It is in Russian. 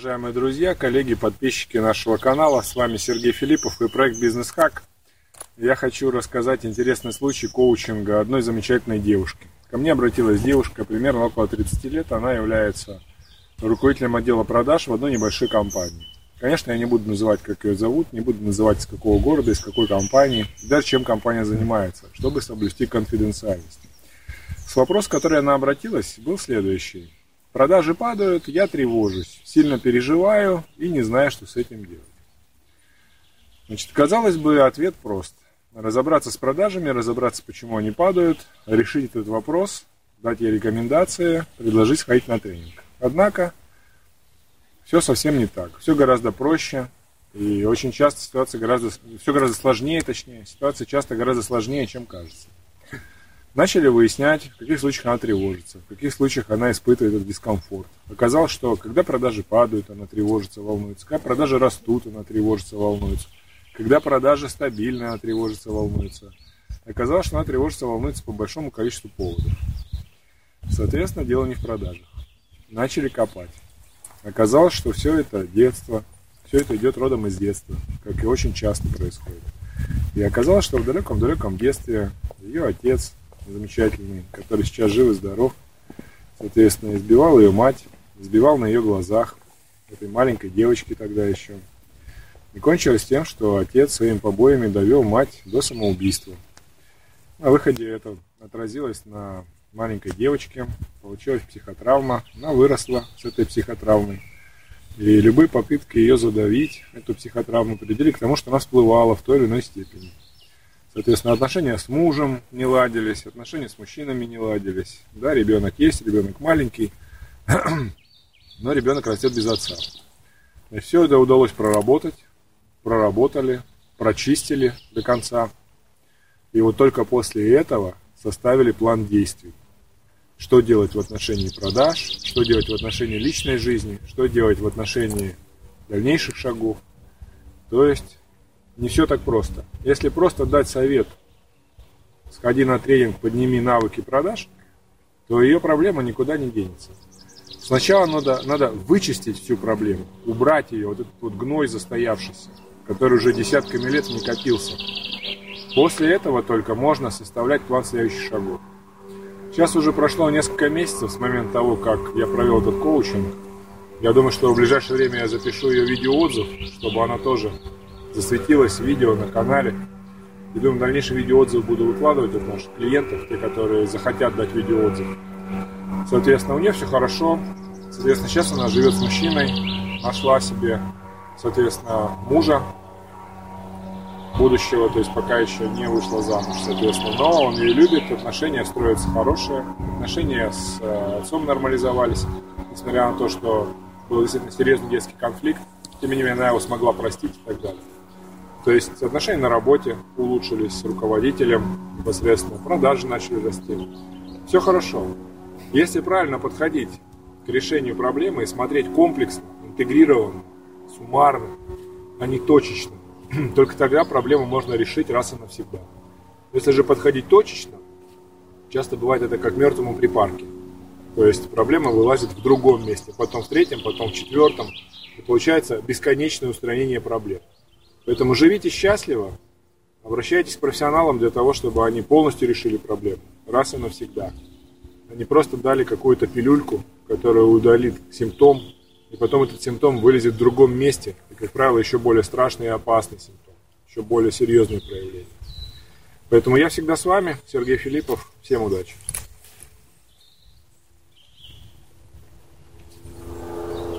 уважаемые друзья, коллеги, подписчики нашего канала. С вами Сергей Филиппов и проект Бизнес Хак. Я хочу рассказать интересный случай коучинга одной замечательной девушки. Ко мне обратилась девушка примерно около 30 лет. Она является руководителем отдела продаж в одной небольшой компании. Конечно, я не буду называть, как ее зовут, не буду называть, из какого города, из какой компании, даже чем компания занимается, чтобы соблюсти конфиденциальность. С вопросом, который она обратилась, был следующий. Продажи падают, я тревожусь, сильно переживаю и не знаю, что с этим делать. Значит, казалось бы, ответ прост. Разобраться с продажами, разобраться, почему они падают, решить этот вопрос, дать ей рекомендации, предложить сходить на тренинг. Однако, все совсем не так. Все гораздо проще. И очень часто ситуация гораздо, все гораздо сложнее, точнее, ситуация часто гораздо сложнее, чем кажется. Начали выяснять, в каких случаях она тревожится, в каких случаях она испытывает этот дискомфорт. Оказалось, что когда продажи падают, она тревожится, волнуется. Когда продажи растут, она тревожится, волнуется. Когда продажи стабильны, она тревожится, волнуется. Оказалось, что она тревожится, волнуется по большому количеству поводов. Соответственно, дело не в продажах. Начали копать. Оказалось, что все это детство, все это идет родом из детства, как и очень часто происходит. И оказалось, что в далеком-далеком детстве ее отец замечательный, который сейчас жив и здоров. Соответственно, избивал ее мать, избивал на ее глазах, этой маленькой девочки тогда еще. И кончилось тем, что отец своими побоями довел мать до самоубийства. На выходе это отразилось на маленькой девочке, получилась психотравма, она выросла с этой психотравмой. И любые попытки ее задавить, эту психотравму, привели к тому, что она всплывала в той или иной степени. Соответственно, отношения с мужем не ладились, отношения с мужчинами не ладились. Да, ребенок есть, ребенок маленький, но ребенок растет без отца. И все это удалось проработать, проработали, прочистили до конца. И вот только после этого составили план действий. Что делать в отношении продаж, что делать в отношении личной жизни, что делать в отношении дальнейших шагов. То есть не все так просто. Если просто дать совет, сходи на тренинг, подними навыки продаж, то ее проблема никуда не денется. Сначала надо, надо вычистить всю проблему, убрать ее, вот этот вот гной застоявшийся, который уже десятками лет не копился. После этого только можно составлять план следующих шагов. Сейчас уже прошло несколько месяцев с момента того, как я провел этот коучинг. Я думаю, что в ближайшее время я запишу ее видеоотзыв, чтобы она тоже засветилось видео на канале. И думаю, дальнейшие видеоотзывы буду выкладывать от наших клиентов, те, которые захотят дать видеоотзыв. Соответственно, у нее все хорошо. Соответственно, сейчас она живет с мужчиной, нашла себе, соответственно, мужа будущего, то есть пока еще не вышла замуж, соответственно. Но он ее любит, отношения строятся хорошие, отношения с э, отцом нормализовались, несмотря на то, что был действительно серьезный детский конфликт, тем не менее она его смогла простить и так далее. То есть отношения на работе улучшились с руководителем непосредственно, продажи начали расти. Все хорошо. Если правильно подходить к решению проблемы и смотреть комплексно, интегрированно, суммарно, а не точечно, только тогда проблему можно решить раз и навсегда. Если же подходить точечно, часто бывает это как мертвому припарке. То есть проблема вылазит в другом месте, потом в третьем, потом в четвертом. И получается бесконечное устранение проблем. Поэтому живите счастливо, обращайтесь к профессионалам для того, чтобы они полностью решили проблему, раз и навсегда. Они просто дали какую-то пилюльку, которая удалит симптом, и потом этот симптом вылезет в другом месте, и, как правило, еще более страшный и опасный симптом, еще более серьезные проявления. Поэтому я всегда с вами, Сергей Филиппов. Всем удачи!